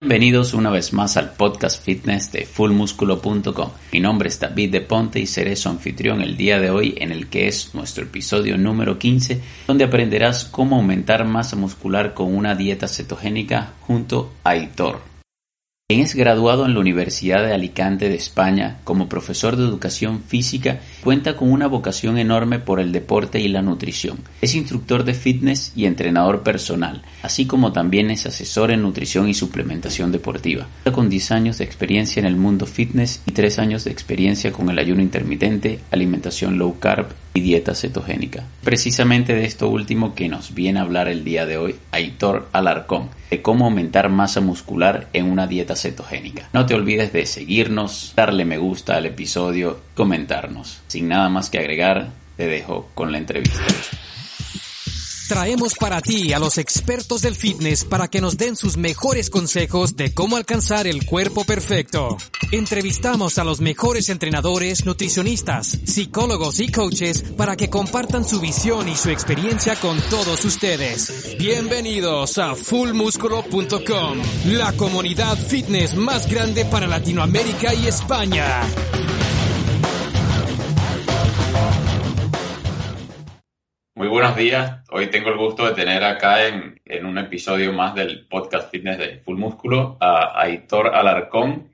Bienvenidos una vez más al podcast fitness de fullmusculo.com. Mi nombre es David de Ponte y seré su anfitrión el día de hoy en el que es nuestro episodio número 15, donde aprenderás cómo aumentar masa muscular con una dieta cetogénica junto a Aitor. Quien es graduado en la Universidad de Alicante de España como profesor de educación física, cuenta con una vocación enorme por el deporte y la nutrición. Es instructor de fitness y entrenador personal, así como también es asesor en nutrición y suplementación deportiva. Cuenta con 10 años de experiencia en el mundo fitness y 3 años de experiencia con el ayuno intermitente, alimentación low carb y dieta cetogénica. Precisamente de esto último que nos viene a hablar el día de hoy Aitor Alarcón, de cómo aumentar masa muscular en una dieta cetogénica. No te olvides de seguirnos, darle me gusta al episodio, comentarnos. Sin nada más que agregar, te dejo con la entrevista. Traemos para ti a los expertos del fitness para que nos den sus mejores consejos de cómo alcanzar el cuerpo perfecto. Entrevistamos a los mejores entrenadores, nutricionistas, psicólogos y coaches para que compartan su visión y su experiencia con todos ustedes. Bienvenidos a fullmusculo.com, la comunidad fitness más grande para Latinoamérica y España. Muy buenos días. Hoy tengo el gusto de tener acá en, un episodio más del podcast fitness de Full Músculo a Aitor Alarcón.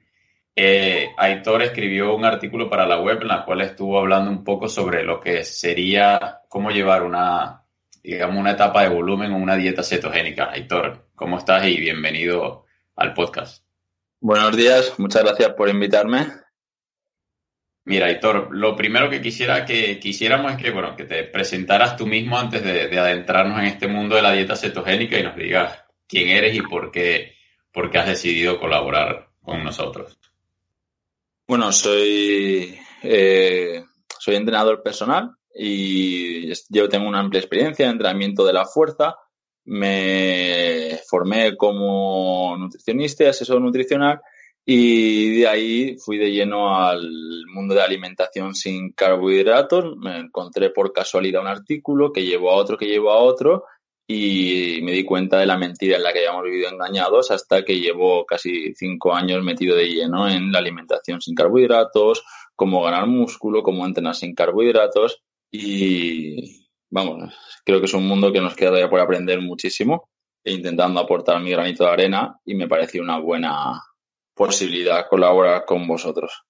Eh, Aitor escribió un artículo para la web en la cual estuvo hablando un poco sobre lo que sería cómo llevar una, digamos, una etapa de volumen o una dieta cetogénica. Aitor, ¿cómo estás y bienvenido al podcast? Buenos días, muchas gracias por invitarme. Mira, Hitor, lo primero que quisiera que quisiéramos es que, bueno, que te presentaras tú mismo antes de, de, adentrarnos en este mundo de la dieta cetogénica y nos digas quién eres y por qué, por qué has decidido colaborar con nosotros. Bueno, soy, eh, soy entrenador personal y yo tengo una amplia experiencia en entrenamiento de la fuerza. Me formé como nutricionista y asesor nutricional y de ahí fui de lleno al mundo de alimentación sin carbohidratos. Me encontré por casualidad un artículo que llevó a otro, que llevó a otro, y me di cuenta de la mentira en la que habíamos vivido engañados hasta que llevo casi cinco años metido de lleno en la alimentación sin carbohidratos, cómo ganar músculo, cómo entrenar sin carbohidratos. Y vamos, creo que es un mundo que nos queda todavía por aprender muchísimo e intentando aportar mi granito de arena y me pareció una buena posibilidad colaborar con vosotros.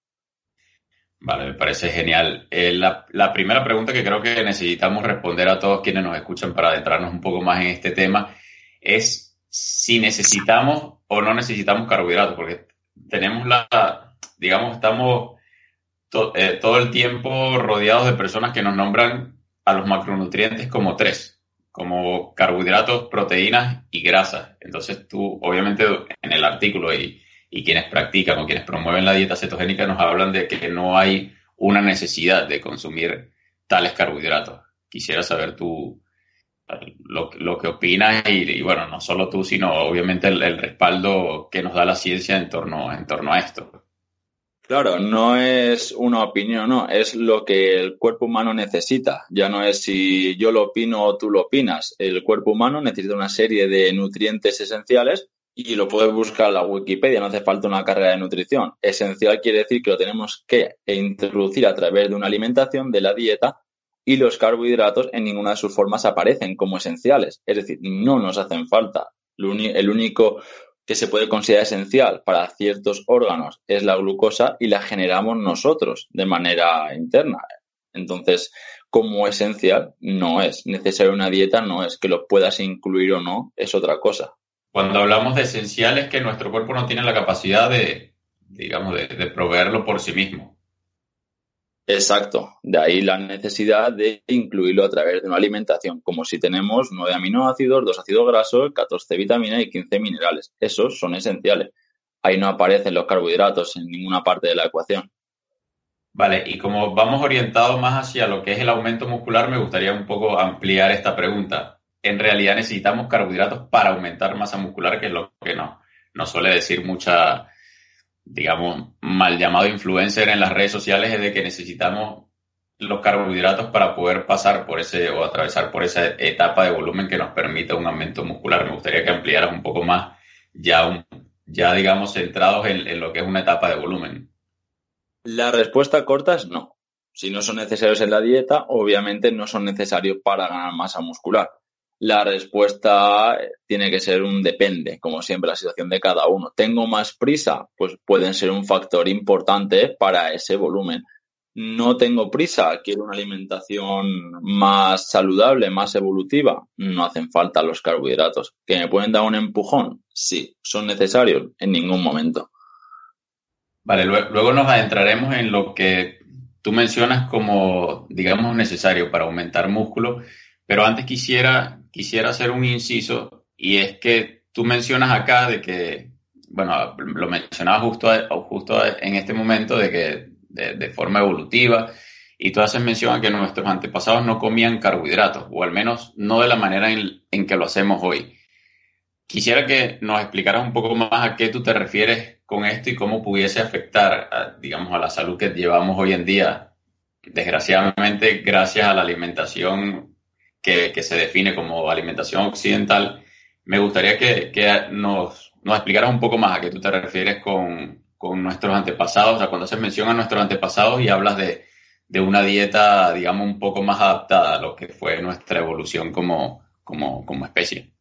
Vale, me parece genial. Eh, la, primera pregunta que creo que necesitamos responder a todos quienes nos escuchan para adentrarnos un poco más en este tema es si necesitamos o no necesitamos carbohidratos, porque tenemos la, digamos, estamos eh, todo el tiempo rodeados de personas que nos nombran a los macronutrientes como tres, como carbohidratos, proteínas y grasas. Entonces tú, obviamente, en el artículo y y quienes practican o quienes promueven la dieta cetogénica nos hablan de que no hay una necesidad de consumir tales carbohidratos. Quisiera saber tú lo, lo que opinas y, bueno, no solo tú, sino obviamente el, el, respaldo que nos da la ciencia en torno, en torno a esto. Claro, no es una opinión, no, es lo que el cuerpo humano necesita. Ya no es si yo lo opino o tú lo opinas. El cuerpo humano necesita una serie de nutrientes esenciales y lo puedes buscar en la Wikipedia, no hace falta una carrera de nutrición. Esencial quiere decir que lo tenemos que introducir a través de una alimentación, de la dieta, y los carbohidratos en ninguna de sus formas aparecen como esenciales. Es decir, no nos hacen falta. El único que se puede considerar esencial para ciertos órganos es la glucosa y la generamos nosotros de manera interna. Entonces, como esencial, no es. Necesario una dieta no es. Que lo puedas incluir o no es otra cosa. Cuando hablamos de esenciales, que nuestro cuerpo no tiene la capacidad de, digamos, de, de, proveerlo por sí mismo. Exacto. De ahí la necesidad de incluirlo a través de una alimentación, como si tenemos 9 aminoácidos, 2 ácidos grasos, 14 vitaminas y 15 minerales. Esos son esenciales. ahí no aparecen los carbohidratos en ninguna parte de la ecuación. Vale, y como vamos orientados más hacia lo que es el aumento muscular, me gustaría un poco ampliar esta pregunta. En realidad necesitamos carbohidratos para aumentar masa muscular, que es lo que no, nos suele decir mucha, digamos, mal llamado influencer en las redes sociales, es de que necesitamos los carbohidratos para poder pasar por ese o atravesar por esa etapa de volumen que nos permita un aumento muscular. Me gustaría que ampliaras un poco más, ya, ya digamos, centrados en, lo que es una etapa de volumen. La respuesta corta es no. Si no son necesarios en la dieta, obviamente no son necesarios para ganar masa muscular. La respuesta tiene que ser un depende, como siempre, la situación de cada uno. ¿Tengo más prisa? Pues pueden ser un factor importante para ese volumen no tengo prisa, quiero una alimentación más saludable, más evolutiva, no hacen falta los carbohidratos. ¿Que me pueden dar un empujón? Sí, son necesarios en ningún momento. Vale, luego nos adentraremos en lo que tú mencionas como, digamos, necesario para aumentar músculo, pero antes quisiera, quisiera hacer un inciso y es que tú mencionas acá de que, bueno, lo mencionabas justo, justo en este momento de que de, forma evolutiva. Y tú haces mención a que nuestros antepasados no comían carbohidratos, o al menos no de la manera en, que lo hacemos hoy. Quisiera que nos explicaras un poco más a qué tú te refieres con esto y cómo pudiese afectar, digamos, a la salud que llevamos hoy en día. Desgraciadamente, gracias a la alimentación que, se define como alimentación occidental, me gustaría que, nos, nos explicaras un poco más a qué tú te refieres con, con nuestros antepasados, o sea, cuando haces mención a nuestros antepasados y hablas de, una dieta, digamos, un poco más adaptada a lo que fue nuestra evolución como, como, como especie.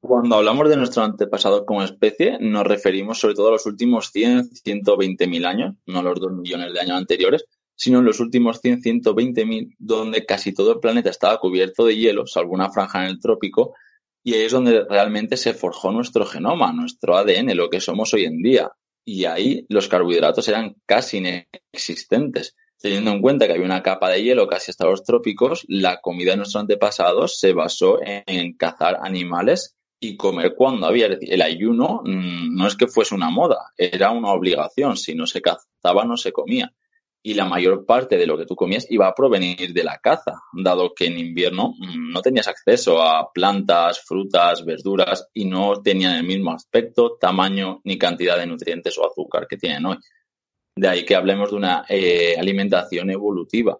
Cuando hablamos de nuestros antepasados como especie, nos referimos sobre todo a los últimos 100, 120 mil años, no los 2 millones de años anteriores, sino en los últimos 100, 120 mil, donde casi todo el planeta estaba cubierto de hielo, salvo una franja en el trópico, y ahí es donde realmente se forjó nuestro genoma, nuestro ADN, lo que somos hoy en día y ahí los carbohidratos eran casi inexistentes. Teniendo en cuenta que había una capa de hielo casi hasta los trópicos, la comida de nuestros antepasados se basó en cazar animales y comer cuando había. El ayuno mm, no es que fuese una moda, era una obligación. Si no se cazaba, no se comía y la mayor parte de lo que tú comías iba a provenir de la caza, dado que en invierno mm, no tenías acceso a plantas, frutas, verduras y no tenían el mismo aspecto, tamaño ni cantidad de nutrientes o azúcar que tienen hoy. De ahí que hablemos de una eh, alimentación evolutiva.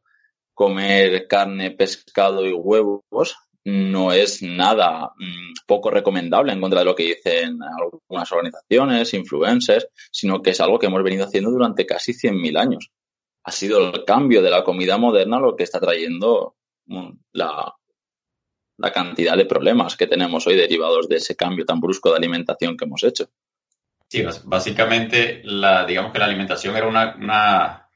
Comer carne, pescado y huevos no es nada mm, poco recomendable en contra de lo que dicen algunas organizaciones, influencers, sino que es algo que hemos venido haciendo durante casi 100.000 años ha sido el cambio de la comida moderna lo que está trayendo mm, la, cantidad de problemas que tenemos hoy derivados de ese cambio tan brusco de alimentación que hemos hecho. Sí, básicamente, la, digamos que la alimentación era una, una,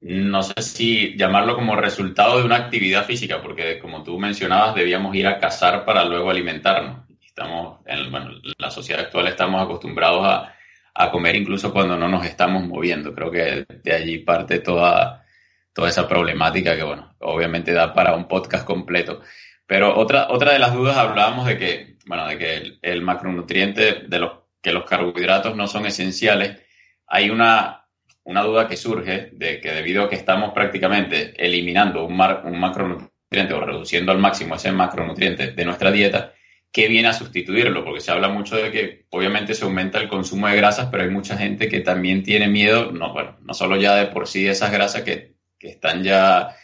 no sé si llamarlo como resultado de una actividad física, porque como tú mencionabas, debíamos ir a cazar para luego alimentarnos. Estamos, en, bueno, en la sociedad actual estamos acostumbrados a, a comer incluso cuando no nos estamos moviendo. Creo que de allí parte toda, toda esa problemática que, bueno, obviamente da para un podcast completo. Pero otra, otra de las dudas hablábamos de que, bueno, de que el, macronutriente, de los que los carbohidratos no son esenciales. Hay una, una duda que surge de que debido a que estamos prácticamente eliminando un, un macronutriente o reduciendo al máximo ese macronutriente de nuestra dieta, qué viene a sustituirlo, porque se habla mucho de que obviamente se aumenta el consumo de grasas, pero hay mucha gente que también tiene miedo, no, bueno, no solo ya de por sí esas grasas que, están ya,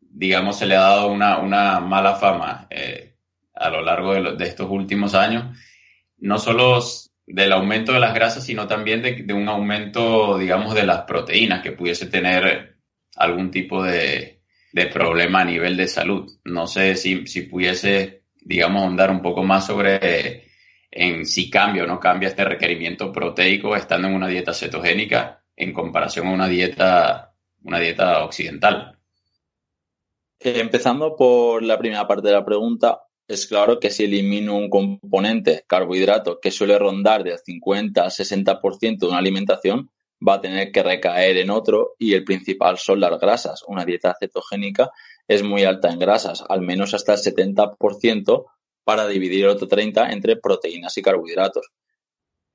digamos, se le ha dado una, mala fama eh, a lo largo de, estos últimos años, no solo del aumento de las grasas, sino también de, un aumento, digamos, de las proteínas que pudiese tener algún tipo de, problema a nivel de salud. No sé si, si pudiese digamos, ahondar un poco más sobre en si cambia o no cambia este requerimiento proteico estando en una dieta cetogénica en comparación a una dieta, una dieta occidental. Eh, empezando por la primera parte de la pregunta, es claro que si elimino un componente, carbohidrato, que suele rondar del 50 al 60% de una alimentación, va a tener que recaer en otro y el principal son las grasas. Una dieta cetogénica es muy alta en grasas, al menos hasta el 70% para dividir el otro 30% entre proteínas y carbohidratos.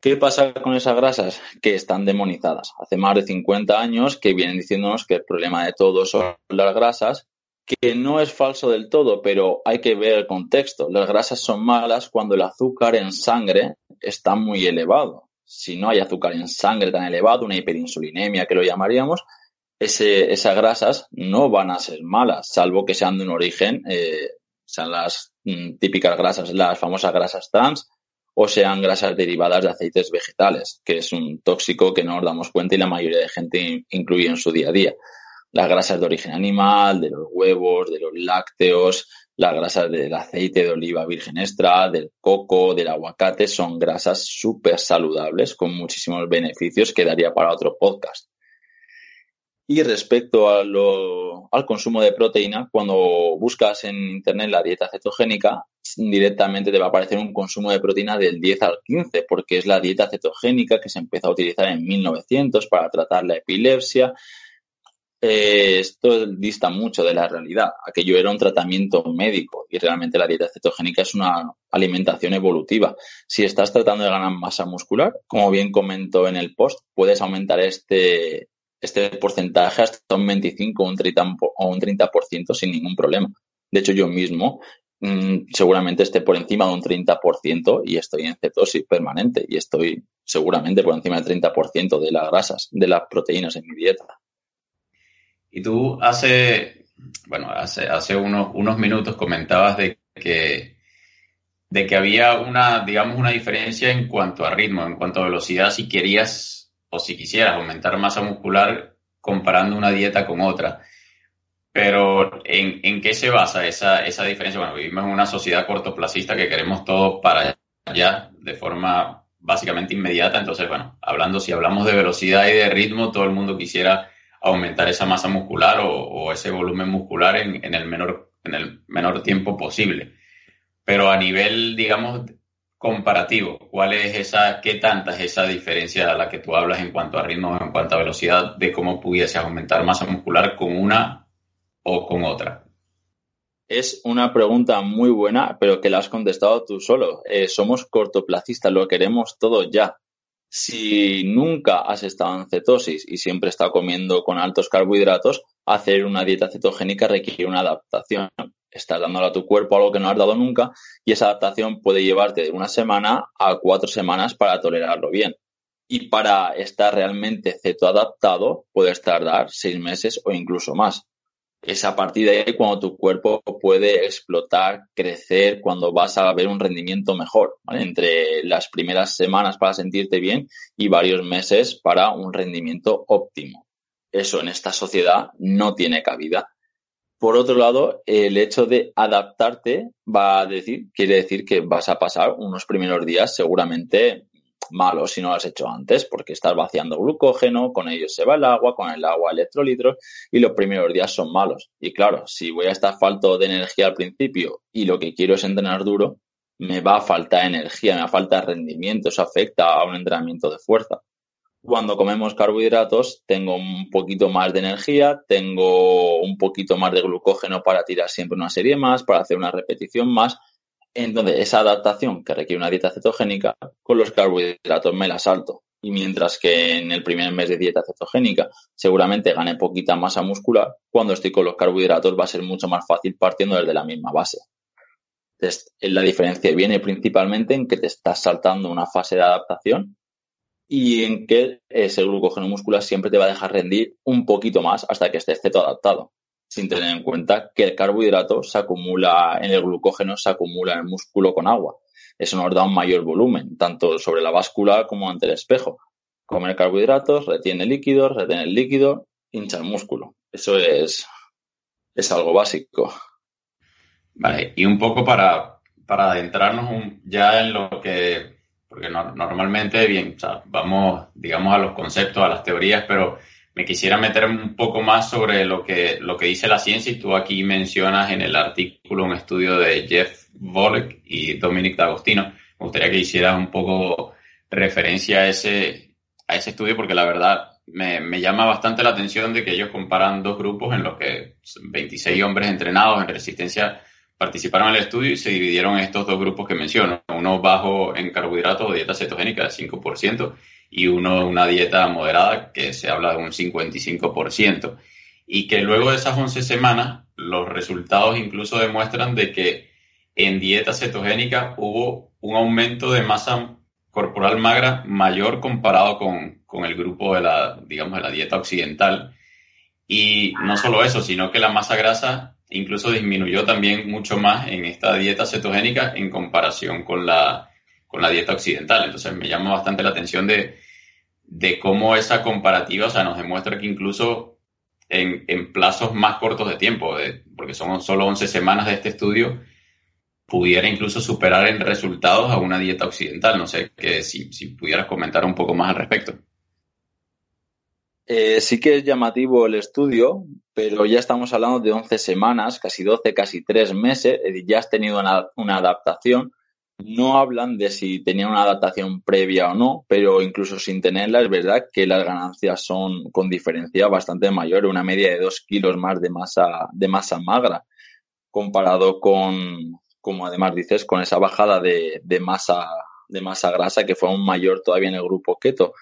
¿Qué pasa con esas grasas? Que están demonizadas. Hace más de 50 años que vienen diciéndonos que el problema de todo son las grasas, que no es falso del todo, pero hay que ver el contexto. Las grasas son malas cuando el azúcar en sangre está muy elevado. Si no hay azúcar en sangre tan elevado, una hiperinsulinemia que lo llamaríamos, esas grasas no van a ser malas, salvo que sean de un origen, eh, sean las mm, típicas grasas, las famosas grasas trans, o sean grasas derivadas de aceites vegetales, que es un tóxico que no nos damos cuenta y la mayoría de gente incluye en su día a día. Las grasas de origen animal, de los huevos, de los lácteos, las grasas del aceite de oliva virgen extra, del coco, del aguacate, son grasas súper saludables con muchísimos beneficios que daría para otro podcast. Y respecto al consumo de proteína, cuando buscas en internet la dieta cetogénica, directamente te va a aparecer un consumo de proteína del 10 al 15, porque es la dieta cetogénica que se empezó a utilizar en 1900 para tratar la epilepsia. Eh, esto dista mucho de la realidad. Aquello era un tratamiento médico y realmente la dieta cetogénica es una alimentación evolutiva. Si estás tratando de ganar masa muscular, como bien comento en el post, puedes aumentar este, este porcentaje hasta un 25 o un 30%, o un 30 sin ningún problema. De hecho, yo mismo mmm, seguramente esté por encima de un 30% y estoy en cetosis permanente y estoy seguramente por encima del 30% de las grasas, de las proteínas en mi dieta. Y tú hace, bueno, hace, hace unos, unos minutos comentabas de que, de que había una, digamos, una diferencia en cuanto a ritmo, en cuanto a velocidad, si querías o si quisieras aumentar masa muscular comparando una dieta con otra. Pero ¿en, en qué se basa esa, esa diferencia? Bueno, vivimos en una sociedad cortoplacista que queremos todo para allá de forma básicamente inmediata. Entonces, bueno, hablando, si hablamos de velocidad y de ritmo, todo el mundo quisiera aumentar esa masa muscular o, ese volumen muscular en, en, el menor, en el menor tiempo posible. Pero a nivel, digamos, comparativo? ¿Cuál es esa, qué tanta es esa diferencia a la que tú hablas en cuanto a ritmo, en cuanto a velocidad, de cómo pudiese aumentar masa muscular con una o con otra? Es una pregunta muy buena, pero que la has contestado tú solo. Eh, somos cortoplacistas, lo queremos todo ya. Si nunca has estado en cetosis y siempre estás comiendo con altos carbohidratos, hacer una dieta cetogénica requiere una adaptación estás dándole a tu cuerpo algo que no has dado nunca y esa adaptación puede llevarte de una semana a cuatro semanas para tolerarlo bien. Y para estar realmente cetoadaptado puedes tardar seis meses o incluso más. Es a partir de ahí cuando tu cuerpo puede explotar, crecer, cuando vas a ver un rendimiento mejor, entre las primeras semanas para sentirte bien y varios meses para un rendimiento óptimo. Eso en esta sociedad no tiene cabida por otro lado, el hecho de adaptarte va a decir, quiere decir que vas a pasar unos primeros días seguramente malos si no lo has hecho antes, porque estás vaciando glucógeno, con ello se va el agua, con el agua electrolitos y los primeros días son malos. Y claro, si voy a estar falto de energía al principio y lo que quiero es entrenar duro, me va a faltar energía, me va a faltar rendimiento, eso afecta a un entrenamiento de fuerza. Cuando comemos carbohidratos tengo un poquito más de energía, tengo un poquito más de glucógeno para tirar siempre una serie más, para hacer una repetición más. Entonces, esa adaptación que requiere una dieta cetogénica, con los carbohidratos me la salto. Y mientras que en el primer mes de dieta cetogénica seguramente gane poquita masa muscular, cuando estoy con los carbohidratos va a ser mucho más fácil partiendo desde la misma base. Entonces, la diferencia viene principalmente en que te estás saltando una fase de adaptación y en que ese glucógeno muscular siempre te va a dejar rendir un poquito más hasta que estés ceto adaptado, sin tener en cuenta que el carbohidrato se acumula en el glucógeno, se acumula en el músculo con agua. Eso nos da un mayor volumen, tanto sobre la báscula como ante el espejo. Comer carbohidratos, retiene líquidos, retiene el líquido, hincha el músculo. Eso es, es algo básico. Vale, y un poco para, para adentrarnos ya en lo que porque normalmente, bien, vamos, digamos, a los conceptos, a las teorías, pero me quisiera meter un poco más sobre lo que, lo que dice la ciencia y tú aquí mencionas en el artículo un estudio de Jeff Volek y Dominic D'Agostino. Me gustaría que hicieras un poco referencia a ese, a ese estudio porque la verdad me, me llama bastante la atención de que ellos comparan dos grupos en los que 26 hombres entrenados en resistencia participaron en el estudio y se dividieron estos dos grupos que menciono, uno bajo en carbohidratos dieta cetogénica de 5% y uno una dieta moderada que se habla de un 55%. Y que luego de esas 11 semanas los resultados incluso demuestran de que en dieta cetogénica hubo un aumento de masa corporal magra mayor comparado con, con el grupo de la, digamos, de la dieta occidental. Y no solo eso, sino que la masa grasa incluso disminuyó también mucho más en esta dieta cetogénica en comparación con la, con la dieta occidental. Entonces me llama bastante la atención de, de cómo esa comparativa, o sea, nos demuestra que incluso en, en plazos más cortos de tiempo, porque son solo 11 semanas de este estudio, pudiera incluso superar en resultados a una dieta occidental. No sé que si, si pudieras comentar un poco más al respecto. Eh, sí que es llamativo el estudio, pero ya estamos hablando de 11 semanas, casi 12, casi 3 meses, ya has tenido una, adaptación. No hablan de si tenía una adaptación previa o no, pero incluso sin tenerla es verdad que las ganancias son con diferencia bastante mayor, una media de 2 kilos más de masa, de masa magra, comparado con, como además dices, con esa bajada de masa, de masa grasa que fue aún mayor todavía en el grupo keto.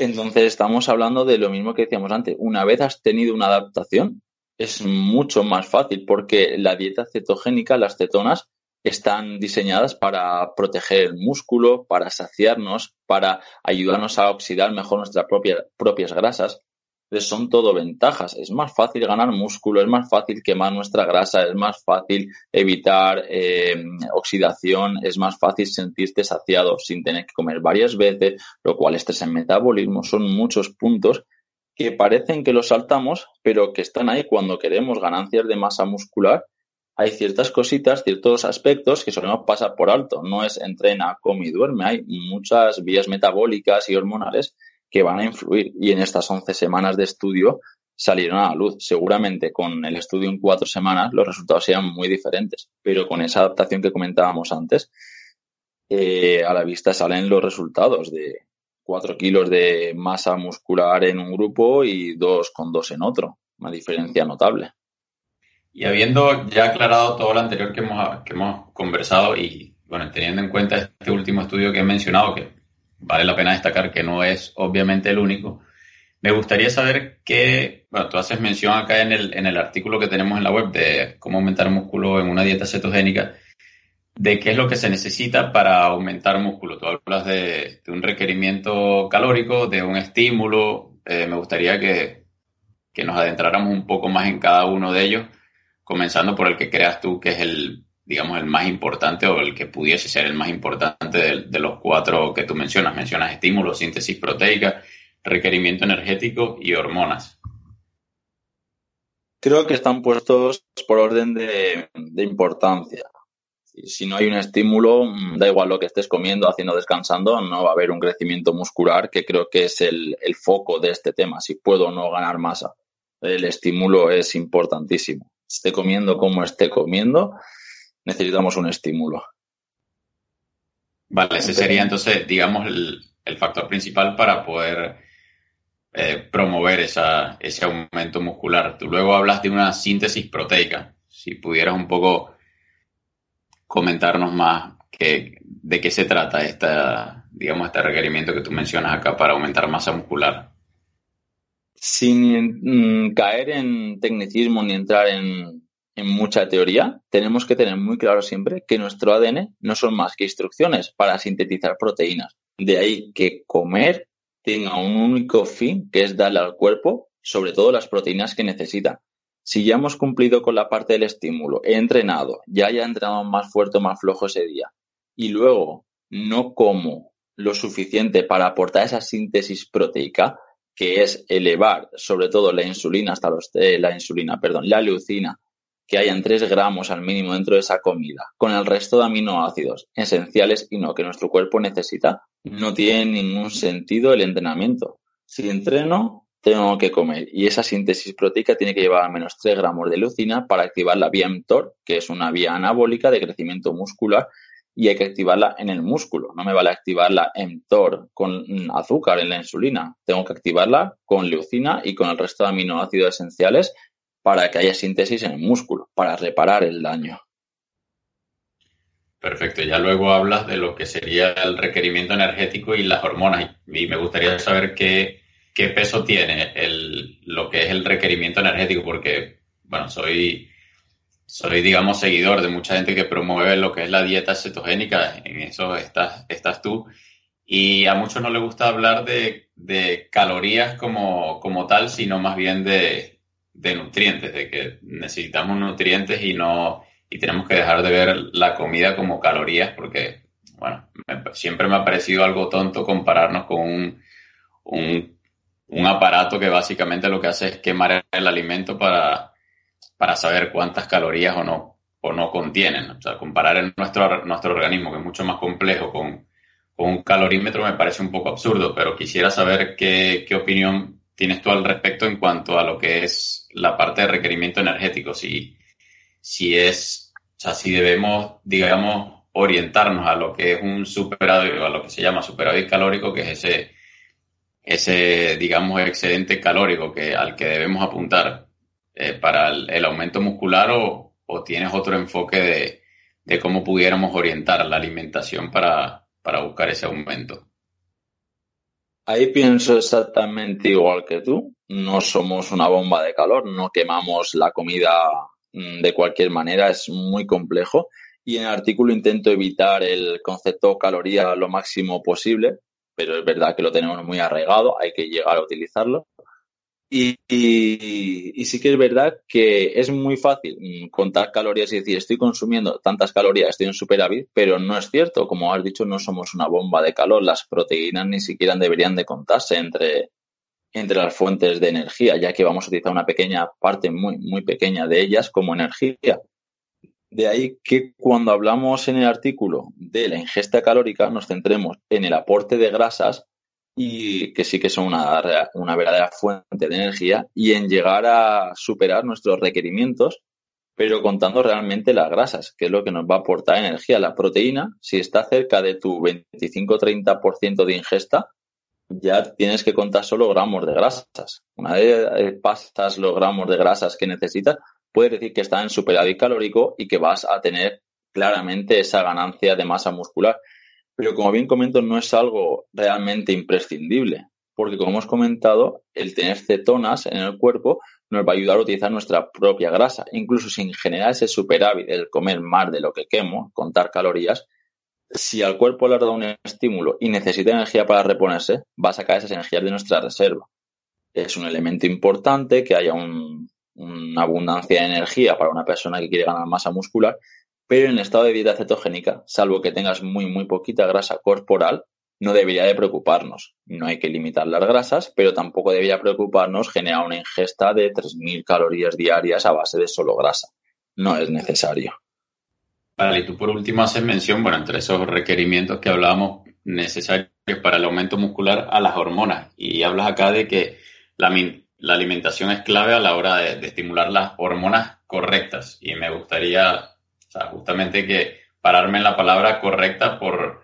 Entonces estamos hablando de lo mismo que decíamos antes. Una vez has tenido una adaptación, es mucho más fácil porque la dieta cetogénica, las cetonas, están diseñadas para proteger el músculo, para saciarnos, para ayudarnos a oxidar mejor nuestras propias grasas son todo ventajas. Es más fácil ganar músculo, es más fácil quemar nuestra grasa, es más fácil evitar eh, oxidación, es más fácil sentirte saciado sin tener que comer varias veces, lo cual estrés en metabolismo. Son muchos puntos que parecen que los saltamos, pero que están ahí cuando queremos ganancias de masa muscular. Hay ciertas cositas, ciertos aspectos que solemos pasar por alto. No es entrena, come y duerme. Hay muchas vías metabólicas y hormonales que van a influir. Y en estas 11 semanas de estudio salieron a la luz. Seguramente con el estudio en cuatro semanas los resultados sean muy diferentes, pero con esa adaptación que comentábamos antes, eh, a la vista salen los resultados de 4 kilos de masa muscular en un grupo y 2,2 en otro. Una diferencia notable. Y habiendo ya aclarado todo lo anterior que hemos, que hemos conversado y, bueno, teniendo en cuenta este último estudio que he mencionado, que vale la pena destacar que no es obviamente el único. Me gustaría saber qué, bueno, tú haces mención acá en el, en el artículo que tenemos en la web de cómo aumentar músculo en una dieta cetogénica, de qué es lo que se necesita para aumentar músculo. Tú hablas de, un requerimiento calórico, de un estímulo. Eh, me gustaría que, que nos adentráramos un poco más en cada uno de ellos, comenzando por el que creas tú que es el digamos, el más importante o el que pudiese ser el más importante de, los cuatro que tú mencionas. Mencionas estímulos, síntesis proteica, requerimiento energético y hormonas. Creo que están puestos por orden de, importancia. Si no hay un estímulo, mm, da igual lo que estés comiendo, haciendo, descansando, no va a haber un crecimiento muscular, que creo que es el, el foco de este tema, si puedo o no ganar masa. El estímulo es importantísimo. Esté comiendo como esté comiendo, necesitamos un estímulo. Vale, ese sería entonces, digamos, el, factor principal para poder eh, promover esa, ese aumento muscular. Tú luego hablas de una síntesis proteica. Si pudieras un poco comentarnos más que, de qué se trata esta, digamos, este requerimiento que tú mencionas acá para aumentar masa muscular. Sin mm, caer en tecnicismo ni entrar en, en mucha teoría, tenemos que tener muy claro siempre que nuestro ADN no son más que instrucciones para sintetizar proteínas. De ahí que comer tenga un único fin, que es darle al cuerpo, sobre todo las proteínas que necesita. Si ya hemos cumplido con la parte del estímulo, he entrenado, ya haya entrenado más fuerte o más flojo ese día, y luego no como lo suficiente para aportar esa síntesis proteica, que es elevar sobre todo la insulina hasta los, eh, la insulina, perdón, la leucina que hayan 3 gramos al mínimo dentro de esa comida, con el resto de aminoácidos esenciales y no que nuestro cuerpo necesita, no tiene ningún sentido el entrenamiento. Si entreno, tengo que comer y esa síntesis proteica tiene que llevar al menos 3 gramos de leucina para activar la vía mTOR, que es una vía anabólica de crecimiento muscular y hay que activarla en el músculo. No me vale activar la mTOR con azúcar en la insulina. Tengo que activarla con leucina y con el resto de aminoácidos esenciales para que haya síntesis en el músculo, para reparar el daño. Perfecto, ya luego hablas de lo que sería el requerimiento energético y las hormonas y me gustaría saber qué, qué peso tiene el, lo que es el requerimiento energético porque, bueno, soy, soy, digamos, seguidor de mucha gente que promueve lo que es la dieta cetogénica, en eso estás, estás tú, y a muchos no les gusta hablar de, de calorías como, como tal, sino más bien de, de nutrientes, de que necesitamos nutrientes y no y tenemos que dejar de ver la comida como calorías porque, bueno, siempre me ha parecido algo tonto compararnos con un, un, un, aparato que básicamente lo que hace es quemar el alimento para, para saber cuántas calorías o no, o no contienen. O sea, comparar en nuestro, nuestro organismo, que es mucho más complejo, con, con un calorímetro me parece un poco absurdo, pero quisiera saber qué, qué opinión tienes tú al respecto en cuanto a lo que es la parte de requerimiento energético. Si, si es, o sea, si debemos, digamos, orientarnos a lo que es un superávit, a lo que se llama superávit calórico, que es ese, ese, digamos, excedente calórico que, al que debemos apuntar eh, para el, aumento muscular o, o, tienes otro enfoque de, de, cómo pudiéramos orientar la alimentación para, para buscar ese aumento. Ahí pienso exactamente igual que tú. No somos una bomba de calor, no quemamos la comida Mm, de cualquier manera, es muy complejo. Y en el artículo intento evitar el concepto caloría lo máximo posible, pero es verdad que lo tenemos muy arraigado, hay que llegar a utilizarlo. Y, y, sí que es verdad que es muy fácil mm, contar calorías y decir estoy consumiendo tantas calorías, estoy en superávit, pero no es cierto. Como has dicho, no somos una bomba de calor. Las proteínas ni siquiera deberían de contarse entre, entre las fuentes de energía, ya que vamos a utilizar una pequeña parte muy, muy pequeña de ellas como energía. De ahí que cuando hablamos en el artículo de la ingesta calórica nos centremos en el aporte de grasas y que sí que son una, una verdadera fuente de energía y en llegar a superar nuestros requerimientos, pero contando realmente las grasas, que es lo que nos va a aportar energía. La proteína, si está cerca de tu 25-30% de ingesta, ya tienes que contar solo gramos de grasas. Una vez pasas los gramos de grasas que necesitas, puedes decir que está en superávit calórico y que vas a tener claramente esa ganancia de masa muscular. Pero como bien comento, no es algo realmente imprescindible, porque como hemos comentado, el tener cetonas en el cuerpo nos va a ayudar a utilizar nuestra propia grasa. Incluso sin generar ese superávit, el comer más de lo que quemo, contar calorías, si al cuerpo le ha dado un estímulo y necesita energía para reponerse, va a sacar esas energías de nuestra reserva. Es un elemento importante que haya una abundancia de energía para una persona que quiere ganar masa muscular, pero en estado de dieta cetogénica, salvo que tengas muy, muy poquita grasa corporal, no debería de preocuparnos. No hay que limitar las grasas, pero tampoco debería preocuparnos generar una ingesta de 3.000 calorías diarias a base de solo grasa. No es necesario. Vale, y tú por último haces mención, bueno, entre esos requerimientos que hablábamos necesarios para el aumento muscular a las hormonas. Y hablas acá de que la, la alimentación es clave a la hora de, estimular las hormonas correctas. Y me gustaría, o sea, justamente que pararme en la palabra correcta por, o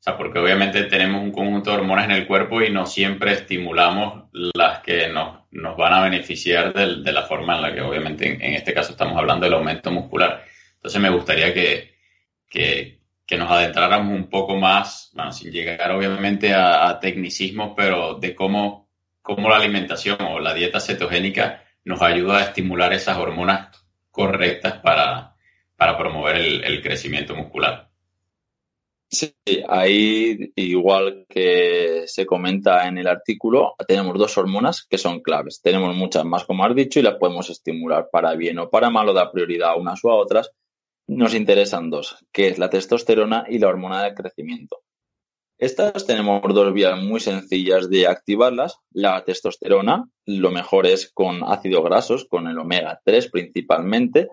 sea, porque obviamente tenemos un conjunto de hormonas en el cuerpo y no siempre estimulamos las que nos, nos van a beneficiar de, de, la forma en la que obviamente en, en este caso estamos hablando del aumento muscular. Entonces me gustaría que, que, nos adentráramos un poco más, bueno, sin llegar obviamente a, tecnicismos, pero de cómo, cómo la alimentación o la dieta cetogénica nos ayuda a estimular esas hormonas correctas para, para promover el, el crecimiento muscular. Sí, ahí igual que se comenta en el artículo, tenemos dos hormonas que son claves. Tenemos muchas más, como has dicho, y las podemos estimular para bien o para mal o dar prioridad a unas o a otras, nos interesan dos, que es la testosterona y la hormona del crecimiento. Estas tenemos dos vías muy sencillas de activarlas. La testosterona, lo mejor es con ácidos grasos, con el omega 3 principalmente,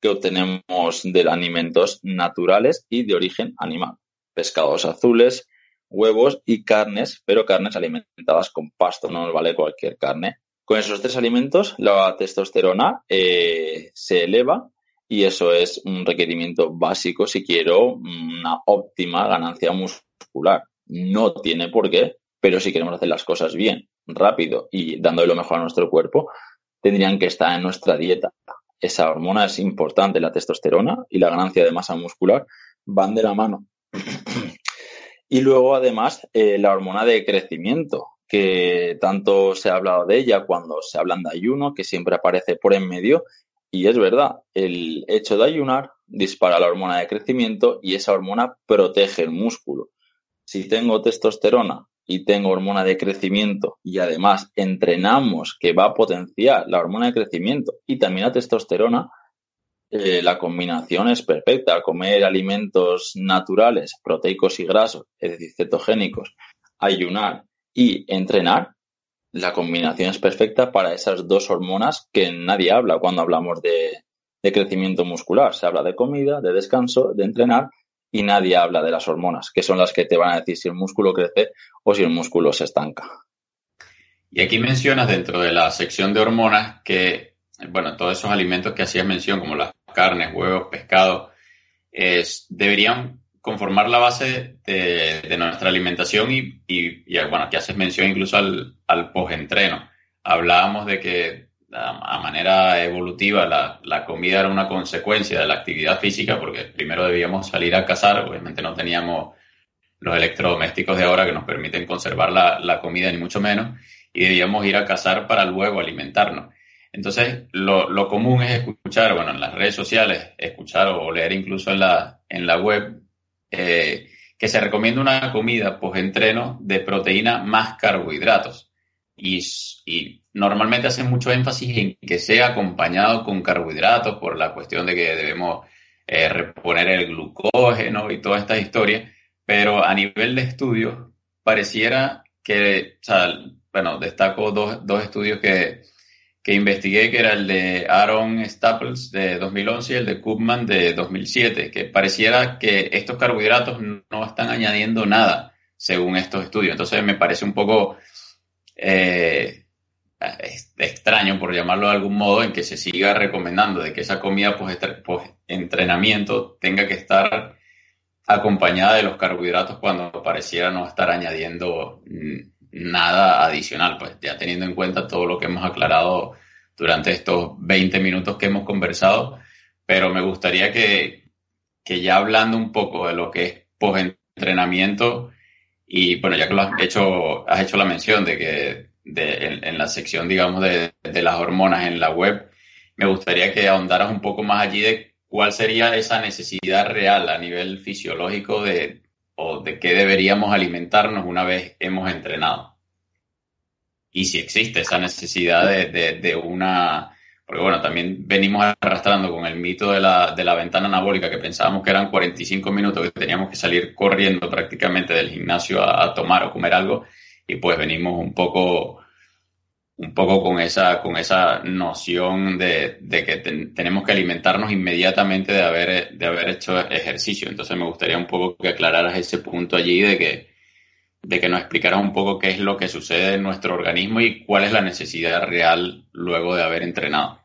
que obtenemos de alimentos naturales y de origen animal. Pescados azules, huevos y carnes, pero carnes alimentadas con pasto, no nos vale cualquier carne. Con esos tres alimentos, la testosterona eh, se eleva y eso es un requerimiento básico si quiero una óptima ganancia muscular. No tiene por qué, pero si queremos hacer las cosas bien, rápido y dándole lo mejor a nuestro cuerpo, tendrían que estar en nuestra dieta. Esa hormona es importante, la testosterona y la ganancia de masa muscular, van de la mano. y luego, además, eh, la hormona de crecimiento, que tanto se ha hablado de ella cuando se hablan de ayuno, que siempre aparece por en medio. Y es verdad, el hecho de ayunar dispara la hormona de crecimiento y esa hormona protege el músculo. Si tengo testosterona y tengo hormona de crecimiento y además entrenamos que va a potenciar la hormona de crecimiento y también la testosterona, eh, la combinación es perfecta. Comer alimentos naturales, proteicos y grasos, es decir, cetogénicos, ayunar y entrenar, la combinación es perfecta para esas dos hormonas que nadie habla cuando hablamos de, crecimiento muscular. Se habla de comida, de descanso, de entrenar y nadie habla de las hormonas, que son las que te van a decir si el músculo crece o si el músculo se estanca. Y aquí mencionas dentro de la sección de hormonas que, bueno, todos esos alimentos que hacías mención, como las carnes, huevos, pescado, es, deberían conformar la base de, nuestra alimentación y, y, bueno, aquí haces mención incluso al, al post-entreno. Hablábamos de que a, manera evolutiva la, la, comida era una consecuencia de la actividad física porque primero debíamos salir a cazar, obviamente no teníamos los electrodomésticos de ahora que nos permiten conservar la, la comida ni mucho menos y debíamos ir a cazar para luego alimentarnos. Entonces, lo, lo, común es escuchar, bueno, en las redes sociales, escuchar o leer incluso en la, en la web, eh, que se recomienda una comida post-entreno de proteína más carbohidratos. Y, normalmente hacen mucho énfasis en que sea acompañado con carbohidratos por la cuestión de que debemos eh, reponer el glucógeno y toda esta historia. Pero a nivel de estudios, pareciera que, bueno, destaco dos, dos estudios que, que investigué, que era el de Aaron Staples de 2011 y el de Koopman de 2007, que pareciera que estos carbohidratos no están añadiendo nada según estos estudios. Entonces me parece un poco eh, extraño, por llamarlo de algún modo, en que se siga recomendando de que esa comida post-entrenamiento tenga que estar acompañada de los carbohidratos cuando pareciera no estar añadiendo nada adicional, pues ya teniendo en cuenta todo lo que hemos aclarado durante estos 20 minutos que hemos conversado, pero me gustaría que, que ya hablando un poco de lo que es post-entrenamiento, y bueno, ya que lo has hecho, has hecho la mención de que de, en, la sección, digamos, de, de las hormonas en la web, me gustaría que ahondaras un poco más allí de cuál sería esa necesidad real a nivel fisiológico de, o de qué deberíamos alimentarnos una vez hemos entrenado. Y si existe esa necesidad de, de, una... Porque bueno, también venimos arrastrando con el mito de la, de la ventana anabólica que pensábamos que eran 45 minutos, que teníamos que salir corriendo prácticamente del gimnasio a tomar o comer algo y pues venimos un poco un poco con esa, con esa noción de, que tenemos que alimentarnos inmediatamente de haber, de haber hecho ejercicio. Entonces me gustaría un poco que aclararas ese punto allí de que, de que nos explicaras un poco qué es lo que sucede en nuestro organismo y cuál es la necesidad real luego de haber entrenado.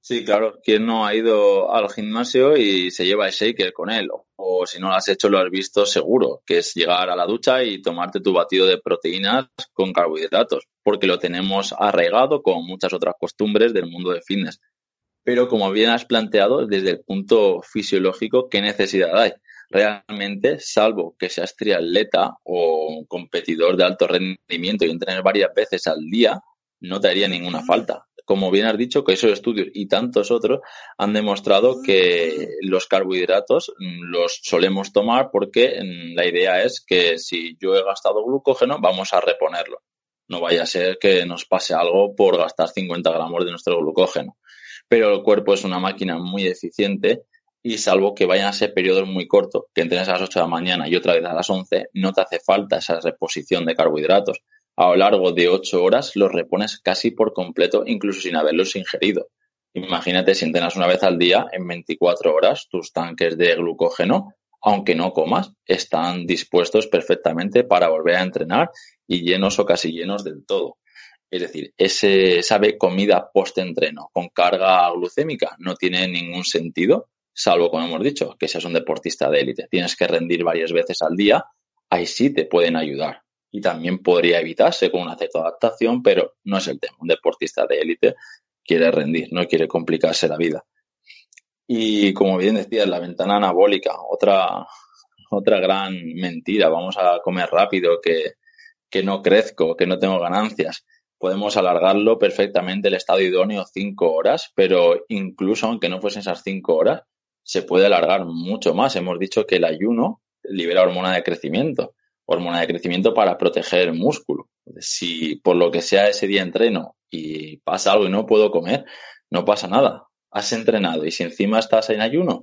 Sí, claro. ¿Quién no ha ido al gimnasio y se lleva el shaker con él? O si no lo has hecho, lo has visto seguro, que es llegar a la ducha y tomarte tu batido de proteínas con carbohidratos, porque lo tenemos arraigado con muchas otras costumbres del mundo de fitness. Pero como bien has planteado, desde el punto fisiológico, ¿qué necesidad hay? Realmente, salvo que seas triatleta o competidor de alto rendimiento y entrenes varias veces al día, no te haría ninguna falta como bien has dicho, que esos estudios y tantos otros han demostrado que los carbohidratos mm, los solemos tomar porque mm, la idea es que si yo he gastado glucógeno, vamos a reponerlo. No vaya a ser que nos pase algo por gastar 50 gramos de nuestro glucógeno. Pero el cuerpo es una máquina muy eficiente y salvo que vayan a ser periodos muy cortos, que entrenes a las 8 de la mañana y otra vez a las 11, no te hace falta esa reposición de carbohidratos a lo largo de ocho horas los repones casi por completo, incluso sin haberlos ingerido. Imagínate si entrenas una vez al día, en 24 horas tus tanques de glucógeno, aunque no comas, están dispuestos perfectamente para volver a entrenar y llenos o casi llenos del todo. Es decir, ese, esa comida post-entreno con carga glucémica no tiene ningún sentido, salvo, como hemos dicho, que seas un deportista de élite. Tienes que rendir varias veces al día, ahí sí te pueden ayudar y también podría evitarse con una cierta adaptación, pero no es el tema. Un deportista de élite quiere rendir, no quiere complicarse la vida. Y como bien decías, la ventana anabólica, otra, otra gran mentira. Vamos a comer rápido, que, que no crezco, que no tengo ganancias. Podemos alargarlo perfectamente el estado idóneo cinco horas, pero incluso aunque no fuesen esas cinco horas, se puede alargar mucho más. Hemos dicho que el ayuno libera hormona de crecimiento, hormona de crecimiento para proteger el músculo. Si por lo que sea ese día entreno y pasa algo y no puedo comer, no pasa nada. Has entrenado y si encima estás en ayuno,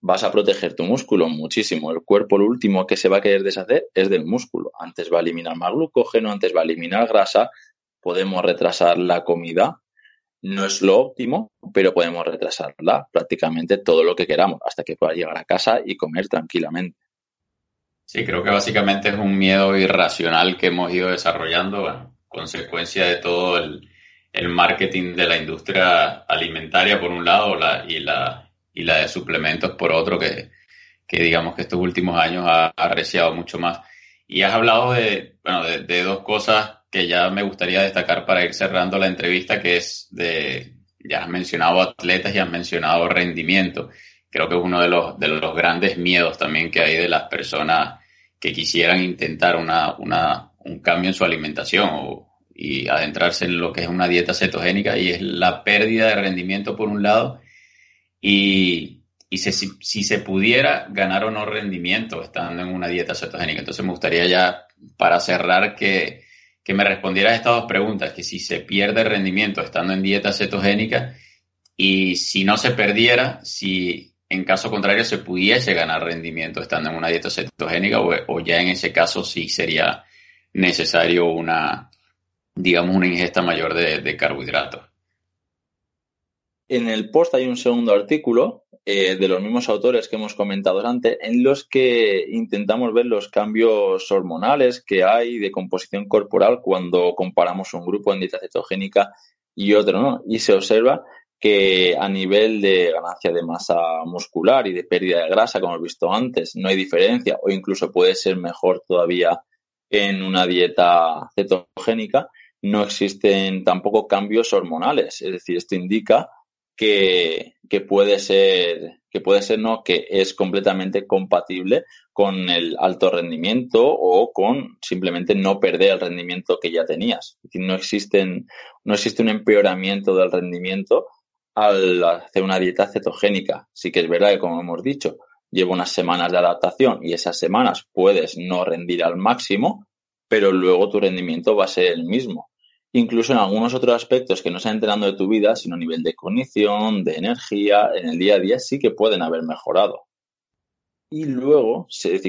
vas a proteger tu músculo muchísimo. El cuerpo lo último que se va a querer deshacer es del músculo. Antes va a eliminar más glucógeno, antes va a eliminar grasa. Podemos retrasar la comida. No es lo óptimo, pero podemos retrasarla prácticamente todo lo que queramos hasta que pueda llegar a casa y comer tranquilamente. Sí, creo que básicamente es un miedo irracional que hemos ido desarrollando, a consecuencia de todo el, marketing de la industria alimentaria por un lado la, y, la, y la de suplementos por otro, que, digamos que estos últimos años ha arreciado mucho más. Y has hablado de, bueno, de, dos cosas que ya me gustaría destacar para ir cerrando la entrevista, que es de, ya has mencionado atletas y has mencionado rendimiento creo que es uno de los, de los grandes miedos también que hay de las personas que quisieran intentar una, una, un cambio en su alimentación o, y adentrarse en lo que es una dieta cetogénica y es la pérdida de rendimiento por un lado y, y si, si, se pudiera ganar o no rendimiento estando en una dieta cetogénica. Entonces me gustaría ya para cerrar que, que me respondieras estas dos preguntas, que si se pierde rendimiento estando en dieta cetogénica y si no se perdiera, si en caso contrario se pudiese ganar rendimiento estando en una dieta cetogénica o, ya en ese caso sí sería necesario una, digamos, una ingesta mayor de, carbohidratos. En el post hay un segundo artículo eh, de los mismos autores que hemos comentado antes, en los que intentamos ver los cambios hormonales que hay de composición corporal cuando comparamos un grupo en dieta cetogénica y otro, ¿no? Y se observa que a nivel de ganancia de masa muscular y de pérdida de grasa, como hemos visto antes, no hay diferencia o incluso puede ser mejor todavía en una dieta cetogénica, no existen tampoco cambios hormonales. Es decir, esto indica que, que puede ser, que puede ser no, que es completamente compatible con el alto rendimiento o con simplemente no perder el rendimiento que ya tenías. Es decir, no existen, no existe un empeoramiento del rendimiento al hacer una dieta cetogénica. Sí que es verdad que, como hemos dicho, lleva unas semanas de adaptación y esas semanas puedes no rendir al máximo, pero luego tu rendimiento va a ser el mismo. Incluso en algunos otros aspectos que no están enterando de tu vida, sino a nivel de cognición, de energía, en el día a día sí que pueden haber mejorado. Y luego,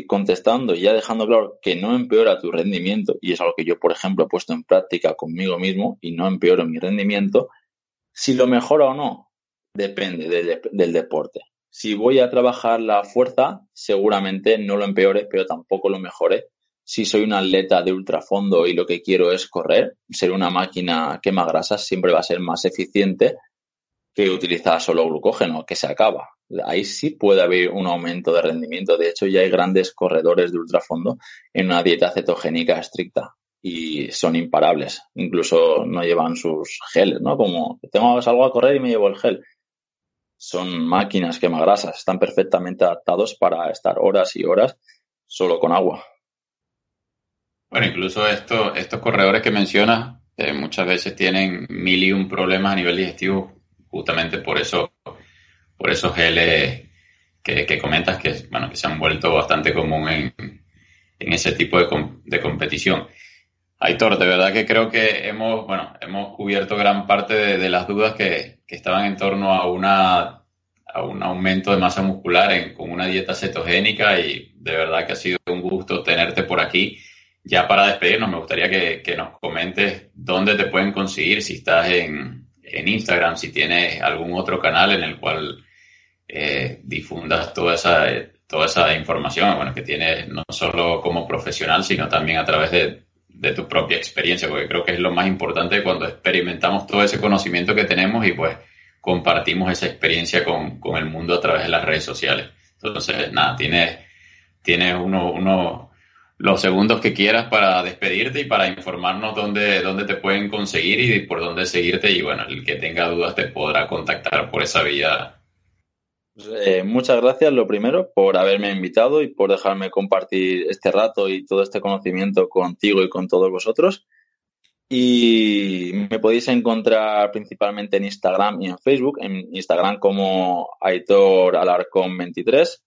contestando y ya dejando claro que no empeora tu rendimiento, y es algo que yo, por ejemplo, he puesto en práctica conmigo mismo y no empeoro mi rendimiento, si lo mejora o no, depende del, deporte. Si voy a trabajar la fuerza, seguramente no lo empeore, pero tampoco lo mejore. Si soy un atleta de ultrafondo y lo que quiero es correr, ser una máquina quema grasas siempre va a ser más eficiente que utilizar solo glucógeno, que se acaba. Ahí sí puede haber un aumento de rendimiento. De hecho, ya hay grandes corredores de ultrafondo en una dieta cetogénica estricta y son imparables. Incluso no llevan sus geles, ¿no? Como tengo algo a correr y me llevo el gel. Son máquinas quemagrasas, están perfectamente adaptados para estar horas y horas solo con agua. Bueno, incluso esto, estos corredores que mencionas eh, muchas veces tienen mil y un problemas a nivel digestivo justamente por eso, por esos geles que, que comentas que, bueno, que se han vuelto bastante común en, en ese tipo de, de competición. Aitor, de verdad que creo que hemos, bueno, hemos cubierto gran parte de, las dudas que, estaban en torno a una a un aumento de masa muscular con una dieta cetogénica y de verdad que ha sido un gusto tenerte por aquí. Ya para despedirnos, me gustaría que, nos comentes dónde te pueden conseguir, si estás en, Instagram, si tienes algún otro canal en el cual eh, difundas toda esa, toda esa información, bueno, que tienes no solo como profesional, sino también a través de, de tu propia experiencia, porque creo que es lo más importante cuando experimentamos todo ese conocimiento que tenemos y pues compartimos esa experiencia con, el mundo a través de las redes sociales. Entonces, nada, tienes, tienes uno, uno, los segundos que quieras para despedirte y para informarnos dónde, dónde te pueden conseguir y por dónde seguirte. Y bueno, el que tenga dudas te podrá contactar por esa vía Eh, muchas gracias, lo primero, por haberme invitado y por dejarme compartir este rato y todo este conocimiento contigo y con todos vosotros. Y me podéis encontrar principalmente en Instagram y en Facebook. En Instagram como Aitor Alarcón 23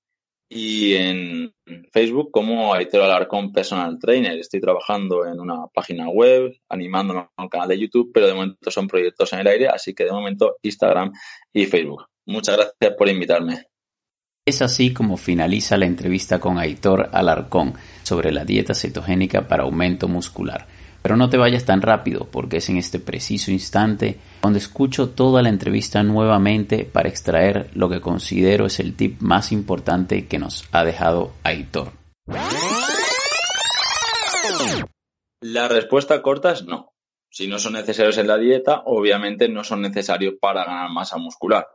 y en Facebook como Aitor Alarcón Personal Trainer. Estoy trabajando en una página web, animándome a un canal de YouTube, pero de momento son proyectos en el aire, así que de momento Instagram y Facebook. Muchas gracias por invitarme. Es así como finaliza la entrevista con Aitor Alarcón sobre la dieta cetogénica para aumento muscular. Pero no te vayas tan rápido porque es en este preciso instante donde escucho toda la entrevista nuevamente para extraer lo que considero es el tip más importante que nos ha dejado Aitor. La respuesta corta es no. Si no son necesarios en la dieta, obviamente no son necesarios para ganar masa muscular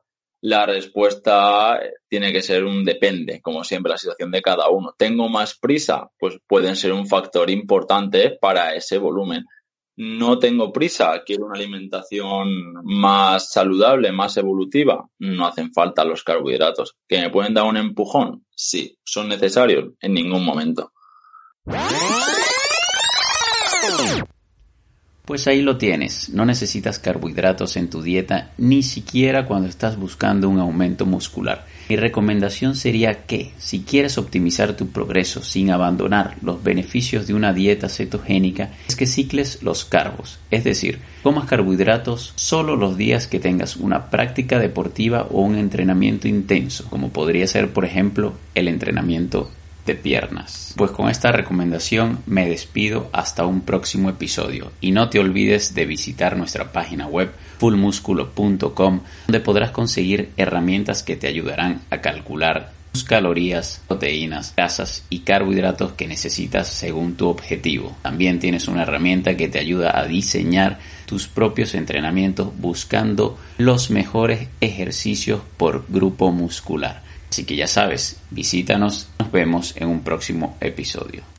la respuesta tiene que ser un depende, como siempre, la situación de cada uno. ¿Tengo más prisa? Pues pueden ser un factor importante para ese volumen. No tengo prisa, quiero una alimentación más saludable, más evolutiva. No hacen falta los carbohidratos. ¿Que me pueden dar un empujón? Sí, son necesarios en ningún momento. Pues ahí lo tienes, no necesitas carbohidratos en tu dieta ni siquiera cuando estás buscando un aumento muscular. Mi recomendación sería que, si quieres optimizar tu progreso sin abandonar los beneficios de una dieta cetogénica, es que cicles los carbos, es decir, comas carbohidratos solo los días que tengas una práctica deportiva o un entrenamiento intenso, como podría ser por ejemplo el entrenamiento Pues con esta recomendación me despido hasta un próximo episodio y no te olvides de visitar nuestra página web fullmusculo.com donde podrás conseguir herramientas que te ayudarán a calcular tus calorías, proteínas, grasas y carbohidratos que necesitas según tu objetivo. También tienes una herramienta que te ayuda a diseñar tus propios entrenamientos buscando los mejores ejercicios por grupo muscular. Así que ya sabes, visítanos, nos vemos en un próximo episodio.